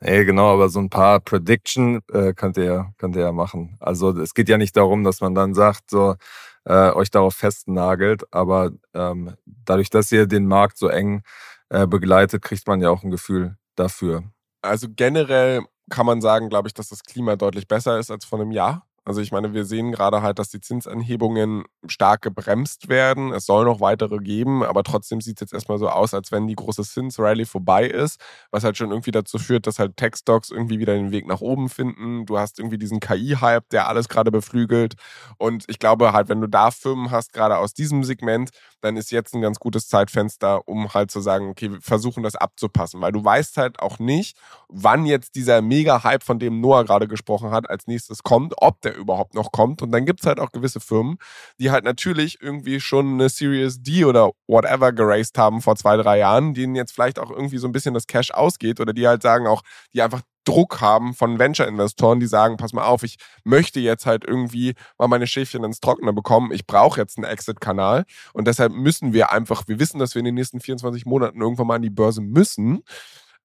Nee, genau, aber so ein paar Prediction äh, könnt, ihr, könnt ihr ja machen. Also es geht ja nicht darum, dass man dann sagt, so, äh, euch darauf festnagelt. Aber ähm, dadurch, dass ihr den Markt so eng äh, begleitet, kriegt man ja auch ein Gefühl dafür. Also generell kann man sagen, glaube ich, dass das Klima deutlich besser ist als vor einem Jahr. Also ich meine, wir sehen gerade halt, dass die Zinsanhebungen stark gebremst werden. Es soll noch weitere geben, aber trotzdem sieht es jetzt erstmal so aus, als wenn die große Zinsrally vorbei ist, was halt schon irgendwie dazu führt, dass halt Tech-Stocks irgendwie wieder den Weg nach oben finden. Du hast irgendwie diesen KI-Hype, der alles gerade beflügelt. Und ich glaube halt, wenn du da Firmen hast, gerade aus diesem Segment, dann ist jetzt ein ganz gutes Zeitfenster, um halt zu sagen, okay, wir versuchen das abzupassen, weil du weißt halt auch nicht, wann jetzt dieser Mega-Hype, von dem Noah gerade gesprochen hat, als nächstes kommt, ob der überhaupt noch kommt. Und dann gibt es halt auch gewisse Firmen, die halt natürlich irgendwie schon eine Series D oder whatever geraced haben vor zwei, drei Jahren, denen jetzt vielleicht auch irgendwie so ein bisschen das Cash ausgeht oder die halt sagen auch, die einfach Druck haben von Venture-Investoren, die sagen, pass mal auf, ich möchte jetzt halt irgendwie mal meine Schäfchen ins Trockene bekommen. Ich brauche jetzt einen Exit-Kanal. Und deshalb müssen wir einfach, wir wissen, dass wir in den nächsten 24 Monaten irgendwann mal an die Börse müssen.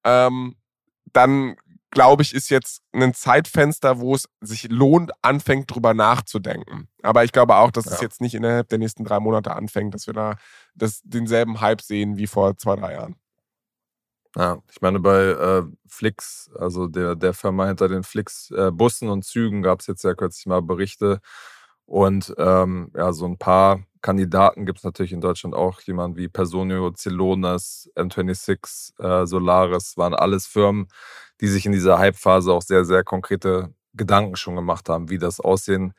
Ähm, dann glaube ich, ist jetzt ein Zeitfenster, wo es sich lohnt, anfängt, drüber nachzudenken. Aber ich glaube auch, dass ja. es jetzt nicht innerhalb der nächsten drei Monate anfängt, dass wir da das, denselben Hype sehen wie vor zwei, drei Jahren. Ja, ich meine, bei äh, Flix, also der, der Firma hinter den Flix-Bussen äh, und Zügen, gab es jetzt ja kürzlich mal Berichte. Und ähm, ja, so ein paar Kandidaten gibt es natürlich in Deutschland auch. Jemand wie Personio, Celonas, N26, äh, Solaris, waren alles Firmen, die sich in dieser Hype-Phase auch sehr, sehr konkrete Gedanken schon gemacht haben, wie das aussehen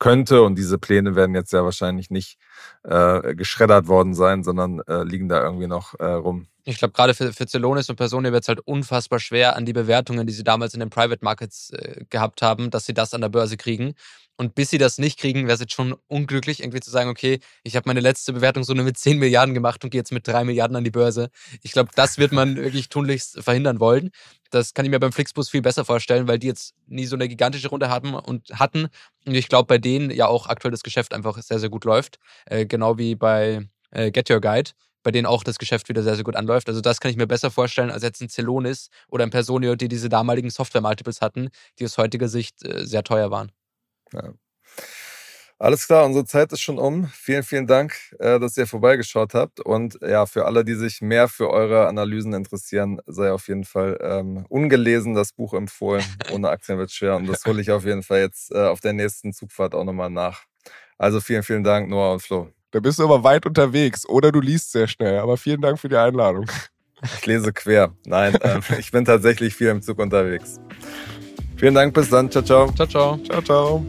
könnte. Und diese Pläne werden jetzt ja wahrscheinlich nicht äh, geschreddert worden sein, sondern äh, liegen da irgendwie noch äh, rum. Ich glaube, gerade für, für Celonis und Personen wird es halt unfassbar schwer, an die Bewertungen, die sie damals in den Private Markets äh, gehabt haben, dass sie das an der Börse kriegen. Und bis sie das nicht kriegen, wäre es jetzt schon unglücklich, irgendwie zu sagen, okay, ich habe meine letzte Bewertung so nur mit 10 Milliarden gemacht und gehe jetzt mit 3 Milliarden an die Börse. Ich glaube, das wird man wirklich tunlichst verhindern wollen. Das kann ich mir beim Flixbus viel besser vorstellen, weil die jetzt nie so eine gigantische Runde hatten und hatten. Und ich glaube, bei denen ja auch aktuell das Geschäft einfach sehr, sehr gut läuft. Äh, genau wie bei äh, Get Your Guide bei denen auch das Geschäft wieder sehr, sehr gut anläuft. Also das kann ich mir besser vorstellen als jetzt ein Celonis oder ein Personio, die diese damaligen Software-Multiples hatten, die aus heutiger Sicht äh, sehr teuer waren. Ja. Alles klar, unsere Zeit ist schon um. Vielen, vielen Dank, äh, dass ihr vorbeigeschaut habt. Und ja, für alle, die sich mehr für eure Analysen interessieren, sei auf jeden Fall ähm, ungelesen das Buch empfohlen. Ohne Aktien wird schwer. Und das hole ich auf jeden Fall jetzt äh, auf der nächsten Zugfahrt auch nochmal nach. Also vielen, vielen Dank, Noah und Flo. Da bist du aber weit unterwegs oder du liest sehr schnell. Aber vielen Dank für die Einladung. Ich lese quer. Nein, äh, ich bin tatsächlich viel im Zug unterwegs. Vielen Dank, bis dann. Ciao, ciao. Ciao, ciao. Ciao, ciao.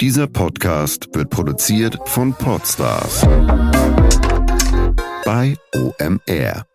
Dieser Podcast wird produziert von Podstars bei OMR.